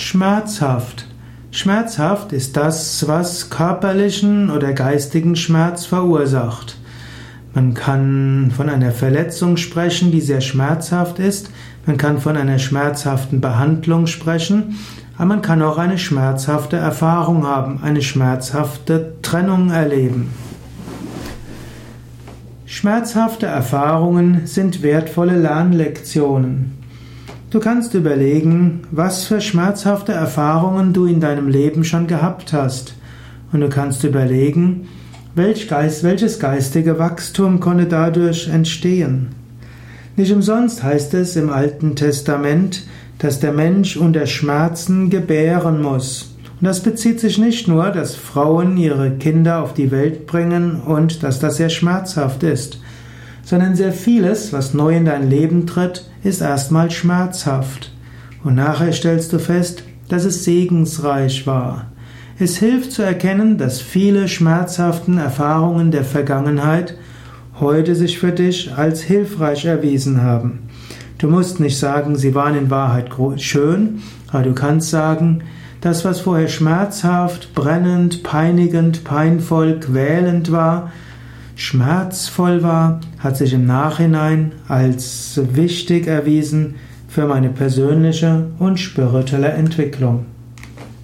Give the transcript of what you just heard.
Schmerzhaft. Schmerzhaft ist das, was körperlichen oder geistigen Schmerz verursacht. Man kann von einer Verletzung sprechen, die sehr schmerzhaft ist. Man kann von einer schmerzhaften Behandlung sprechen. Aber man kann auch eine schmerzhafte Erfahrung haben, eine schmerzhafte Trennung erleben. Schmerzhafte Erfahrungen sind wertvolle Lernlektionen. Du kannst überlegen, was für schmerzhafte Erfahrungen du in deinem Leben schon gehabt hast. Und du kannst überlegen, welch Geist, welches geistige Wachstum konnte dadurch entstehen. Nicht umsonst heißt es im Alten Testament, dass der Mensch unter Schmerzen gebären muss. Und das bezieht sich nicht nur, dass Frauen ihre Kinder auf die Welt bringen und dass das sehr schmerzhaft ist, sondern sehr vieles, was neu in dein Leben tritt, ist erstmal schmerzhaft. Und nachher stellst du fest, dass es segensreich war. Es hilft zu erkennen, dass viele schmerzhaften Erfahrungen der Vergangenheit heute sich für dich als hilfreich erwiesen haben. Du musst nicht sagen, sie waren in Wahrheit schön, aber du kannst sagen, das, was vorher schmerzhaft, brennend, peinigend, peinvoll, quälend war, schmerzvoll war, hat sich im Nachhinein als wichtig erwiesen für meine persönliche und spirituelle Entwicklung.